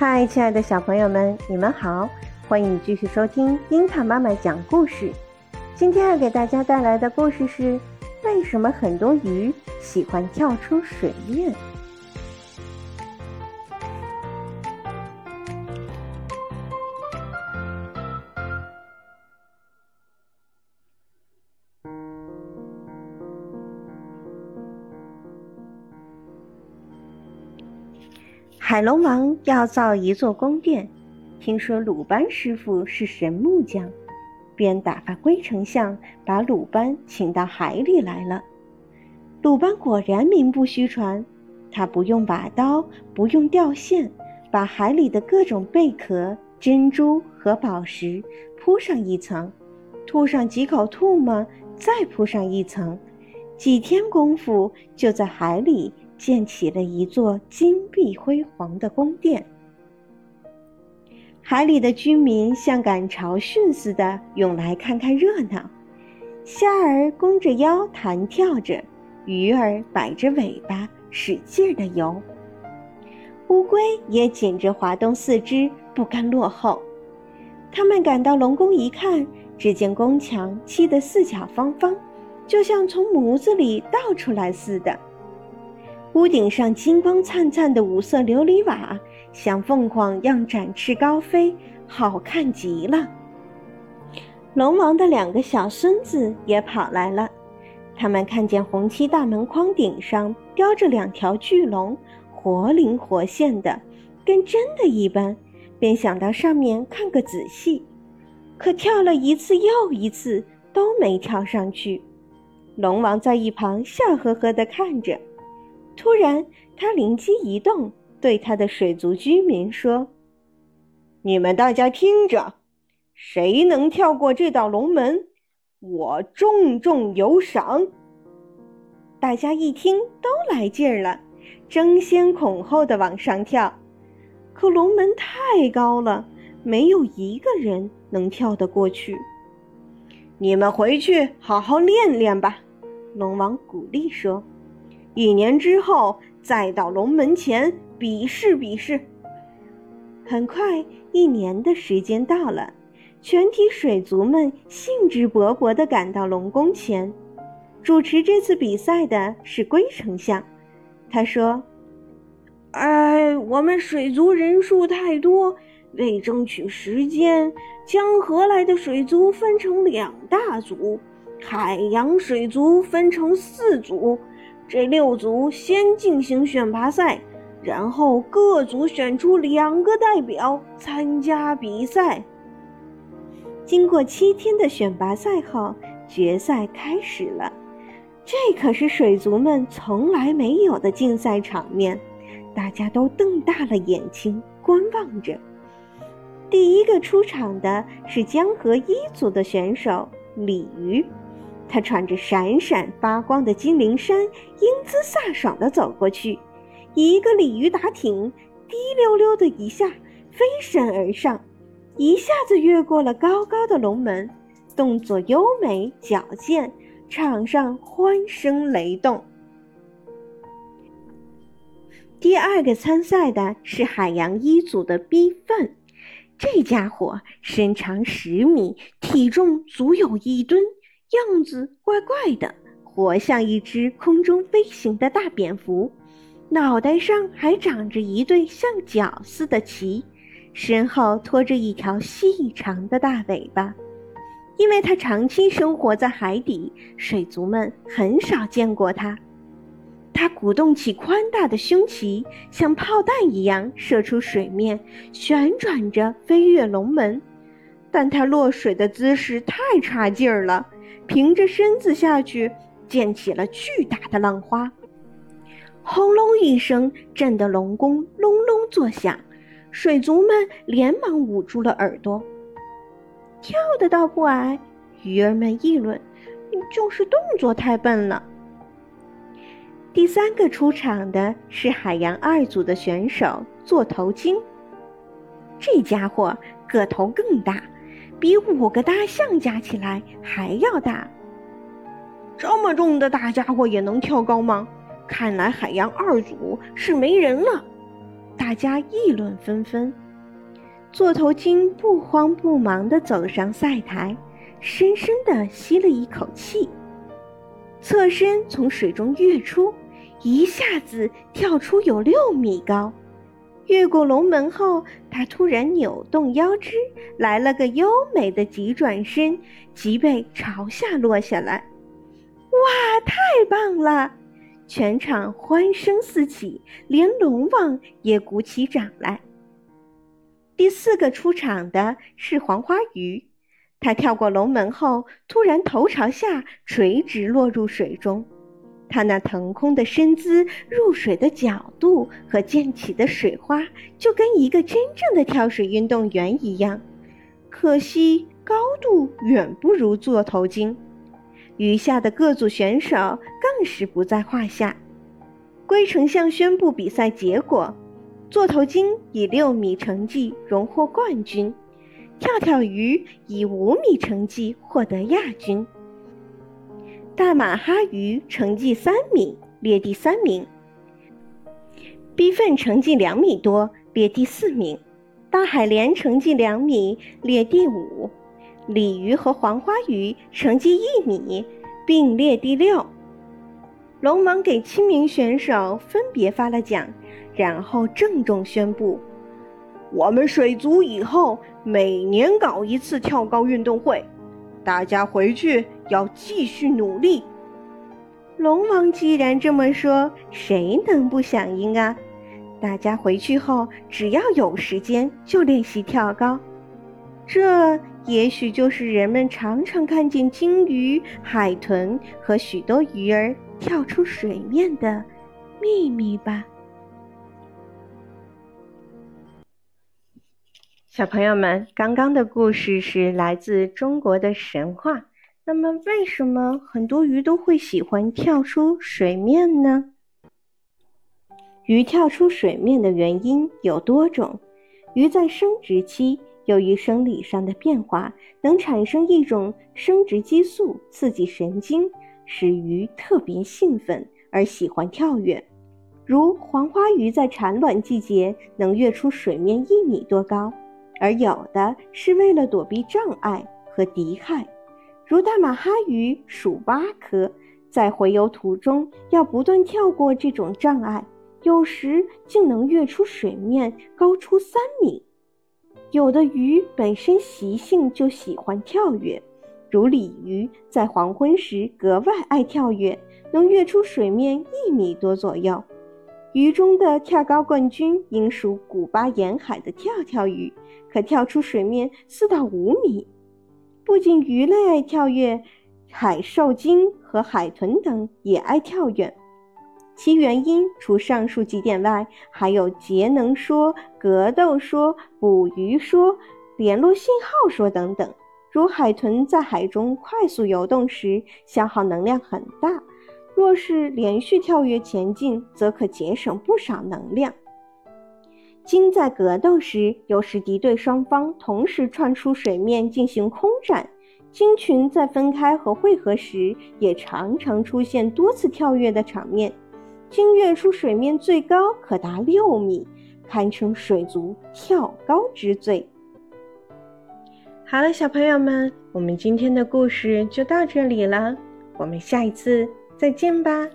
嗨，亲爱的小朋友们，你们好！欢迎继续收听樱桃妈妈讲故事。今天要给大家带来的故事是：为什么很多鱼喜欢跳出水面？海龙王要造一座宫殿，听说鲁班师傅是神木匠，便打发龟丞相把鲁班请到海里来了。鲁班果然名不虚传，他不用把刀，不用吊线，把海里的各种贝壳、珍珠和宝石铺上一层，吐上几口唾沫，再铺上一层，几天功夫就在海里。建起了一座金碧辉煌的宫殿。海里的居民像赶潮汛似的涌来看看热闹，虾儿弓着腰弹跳着，鱼儿摆着尾巴使劲地游，乌龟也紧着滑动四肢，不甘落后。他们赶到龙宫一看，只见宫墙砌得四角方方，就像从模子里倒出来似的。屋顶上金光灿灿的五色琉璃瓦，像凤凰一样展翅高飞，好看极了。龙王的两个小孙子也跑来了，他们看见红漆大门框顶上雕着两条巨龙，活灵活现的，跟真的一般，便想到上面看个仔细，可跳了一次又一次都没跳上去。龙王在一旁笑呵呵地看着。突然，他灵机一动，对他的水族居民说：“你们大家听着，谁能跳过这道龙门，我重重有赏。”大家一听都来劲儿了，争先恐后的往上跳。可龙门太高了，没有一个人能跳得过去。你们回去好好练练吧，龙王鼓励说。一年之后，再到龙门前比试比试。很快，一年的时间到了，全体水族们兴致勃勃地赶到龙宫前。主持这次比赛的是龟丞相，他说：“哎，我们水族人数太多，为争取时间，将河来的水族分成两大组，海洋水族分成四组。”这六组先进行选拔赛，然后各组选出两个代表参加比赛。经过七天的选拔赛后，决赛开始了。这可是水族们从来没有的竞赛场面，大家都瞪大了眼睛观望着。第一个出场的是江河一组的选手鲤鱼。他穿着闪闪发光的金灵衫，英姿飒爽地走过去，一个鲤鱼打挺，滴溜溜的一下飞身而上，一下子越过了高高的龙门，动作优美矫健，场上欢声雷动。第二个参赛的是海洋一组的逼粪，这家伙身长十米，体重足有一吨。样子怪怪的，活像一只空中飞行的大蝙蝠，脑袋上还长着一对像角似的鳍，身后拖着一条细长的大尾巴。因为它长期生活在海底，水族们很少见过它。它鼓动起宽大的胸鳍，像炮弹一样射出水面，旋转着飞越龙门。但它落水的姿势太差劲儿了。平着身子下去，溅起了巨大的浪花，轰隆一声，震得龙宫隆隆作响。水族们连忙捂住了耳朵。跳的倒不矮，鱼儿们议论，就是动作太笨了。第三个出场的是海洋二组的选手座头鲸，这家伙个头更大。比五个大象加起来还要大，这么重的大家伙也能跳高吗？看来海洋二组是没人了。大家议论纷纷。座头鲸不慌不忙地走上赛台，深深地吸了一口气，侧身从水中跃出，一下子跳出有六米高。越过龙门后，他突然扭动腰肢，来了个优美的急转身，脊背朝下落下来。哇，太棒了！全场欢声四起，连龙王也鼓起掌来。第四个出场的是黄花鱼，它跳过龙门后，突然头朝下垂直落入水中。他那腾空的身姿、入水的角度和溅起的水花，就跟一个真正的跳水运动员一样。可惜高度远不如座头鲸，余下的各组选手更是不在话下。龟丞相宣布比赛结果。座头鲸以六米成绩荣获冠军，跳跳鱼以五米成绩获得亚军，大马哈鱼成绩三米列第三名，逼粪成绩两米多列第四名，大海莲成绩两米列第五，鲤鱼和黄花鱼成绩一米并列第六。龙王给七名选手分别发了奖。然后郑重宣布：“我们水族以后每年搞一次跳高运动会，大家回去要继续努力。”龙王既然这么说，谁能不响应啊？大家回去后只要有时间就练习跳高，这也许就是人们常常看见鲸鱼、海豚和许多鱼儿跳出水面的秘密吧。小朋友们，刚刚的故事是来自中国的神话。那么，为什么很多鱼都会喜欢跳出水面呢？鱼跳出水面的原因有多种。鱼在生殖期，由于生理上的变化，能产生一种生殖激素，刺激神经，使鱼特别兴奋而喜欢跳跃。如黄花鱼在产卵季节能跃出水面一米多高。而有的是为了躲避障碍和敌害，如大马哈鱼属蛙科，在洄游途中要不断跳过这种障碍，有时竟能跃出水面高出三米。有的鱼本身习性就喜欢跳跃，如鲤鱼在黄昏时格外爱跳跃，能跃出水面一米多左右。鱼中的跳高冠军应属古巴沿海的跳跳鱼。可跳出水面四到五米。不仅鱼类爱跳跃，海兽鲸和海豚等也爱跳跃。其原因除上述几点外，还有节能说、格斗说、捕鱼说、联络信号说等等。如海豚在海中快速游动时，消耗能量很大；若是连续跳跃前进，则可节省不少能量。鲸在格斗时，有时敌对双方同时窜出水面进行空战；鲸群在分开和汇合时，也常常出现多次跳跃的场面。鲸跃出水面最高可达六米，堪称水族跳高之最。好了，小朋友们，我们今天的故事就到这里了，我们下一次再见吧。